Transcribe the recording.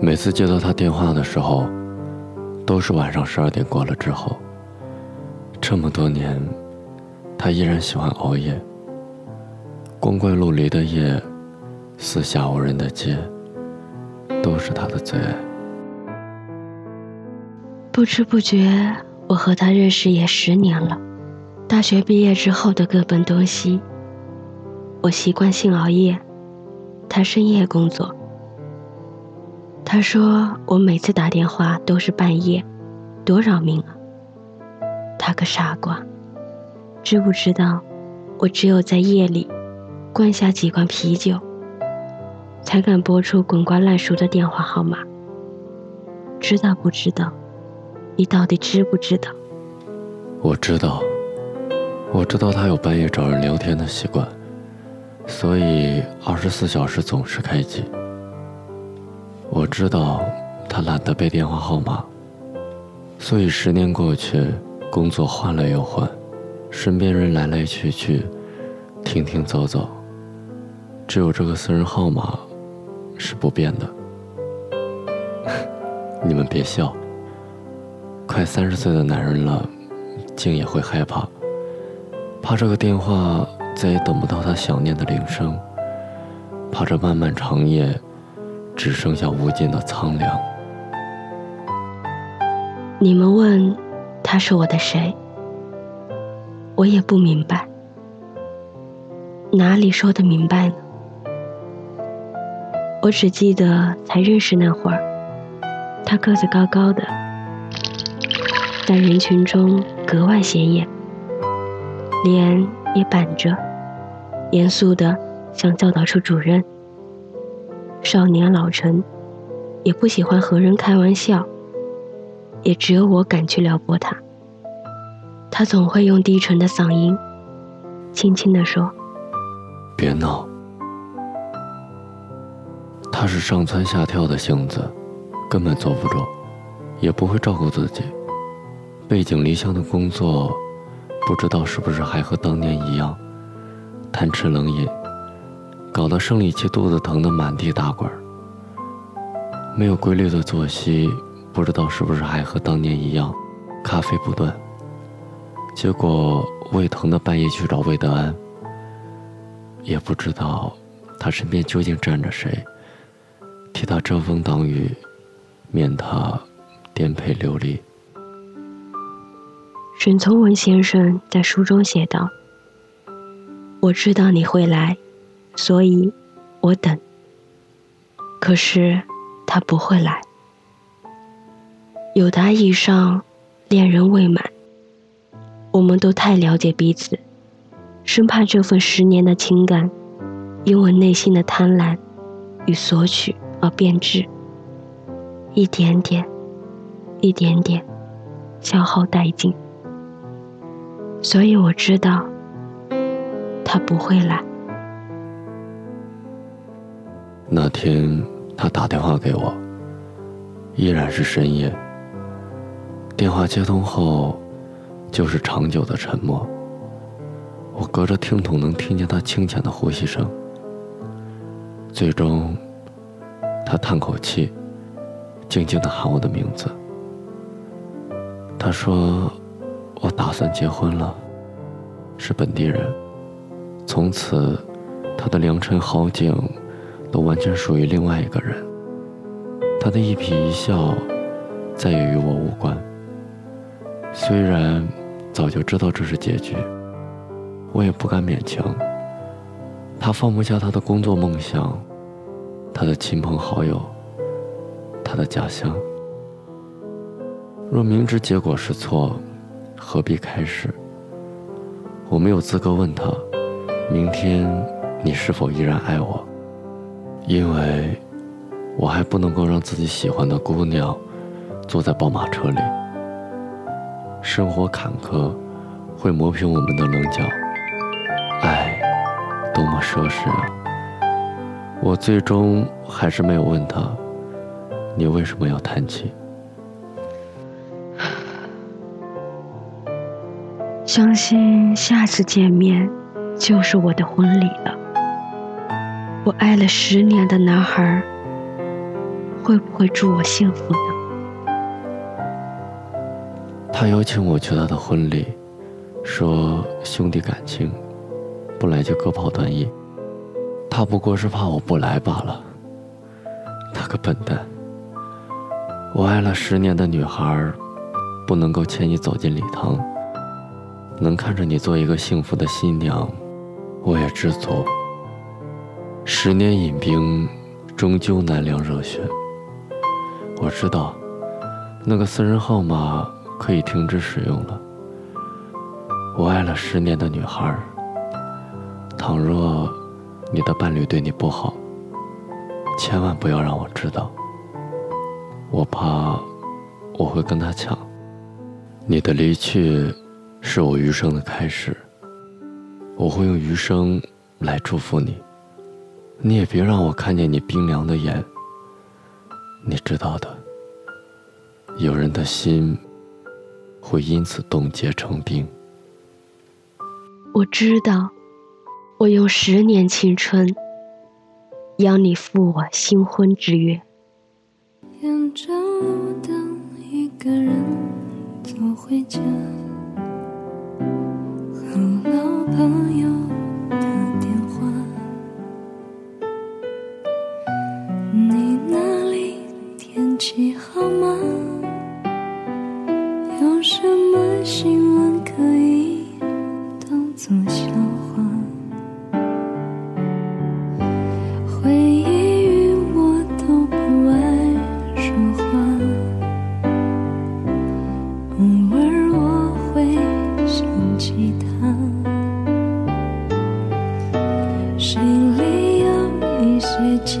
每次接到他电话的时候，都是晚上十二点过了之后。这么多年，他依然喜欢熬夜。光怪陆离的夜，四下无人的街，都是他的最爱。不知不觉，我和他认识也十年了。大学毕业之后的各奔东西，我习惯性熬夜，他深夜工作。他说我每次打电话都是半夜，多扰民啊！他个傻瓜，知不知道？我只有在夜里。灌下几罐啤酒，才敢拨出滚瓜烂熟的电话号码。知道不知道？你到底知不知道？我知道，我知道他有半夜找人聊天的习惯，所以二十四小时总是开机。我知道他懒得背电话号码，所以十年过去，工作换了又换，身边人来来去去，停停走走。只有这个私人号码是不变的。你们别笑。快三十岁的男人了，竟也会害怕，怕这个电话再也等不到他想念的铃声，怕这漫漫长夜只剩下无尽的苍凉。你们问他是我的谁，我也不明白，哪里说的明白呢？我只记得才认识那会儿，他个子高高的，在人群中格外显眼，脸也板着，严肃的像教导处主任。少年老成，也不喜欢和人开玩笑，也只有我敢去撩拨他。他总会用低沉的嗓音，轻轻地说：“别闹。”他是上蹿下跳的性子，根本坐不住，也不会照顾自己。背井离乡的工作，不知道是不是还和当年一样，贪吃冷饮，搞得生理期肚子疼得满地打滚。没有规律的作息，不知道是不是还和当年一样，咖啡不断。结果胃疼的半夜去找魏德安，也不知道他身边究竟站着谁。替他遮风挡雨，免他颠沛流离。沈从文先生在书中写道：“我知道你会来，所以我等。可是他不会来。有达以上，恋人未满，我们都太了解彼此，生怕这份十年的情感，因为内心的贪婪与索取。”而变质，一点点，一点点，消耗殆尽。所以我知道，他不会来。那天他打电话给我，依然是深夜。电话接通后，就是长久的沉默。我隔着听筒能听见他清浅的呼吸声。最终。他叹口气，静静的喊我的名字。他说：“我打算结婚了，是本地人。从此，他的良辰好景，都完全属于另外一个人。他的一颦一笑，再也与我无关。虽然早就知道这是结局，我也不敢勉强。他放不下他的工作梦想。”他的亲朋好友，他的家乡。若明知结果是错，何必开始？我没有资格问他，明天你是否依然爱我？因为，我还不能够让自己喜欢的姑娘，坐在宝马车里。生活坎坷，会磨平我们的棱角。爱，多么奢侈啊！我最终还是没有问他，你为什么要叹气？相信下次见面就是我的婚礼了。我爱了十年的男孩，会不会祝我幸福呢？他邀请我去他的婚礼，说兄弟感情，不来就各跑断义。他不过是怕我不来罢了。那个笨蛋！我爱了十年的女孩，不能够牵你走进礼堂，能看着你做一个幸福的新娘，我也知足。十年饮冰，终究难凉热血。我知道，那个私人号码可以停止使用了。我爱了十年的女孩，倘若你的伴侣对你不好，千万不要让我知道。我怕我会跟他抢。你的离去是我余生的开始，我会用余生来祝福你。你也别让我看见你冰凉的眼。你知道的，有人的心会因此冻结成冰。我知道，我用十年青春，邀你赴我新婚之约。沿着路灯，一个人走回家，和老朋友气好吗？有什么新闻可以当作笑话？回忆与我都不爱说话，偶尔我会想起他，心里有一些牵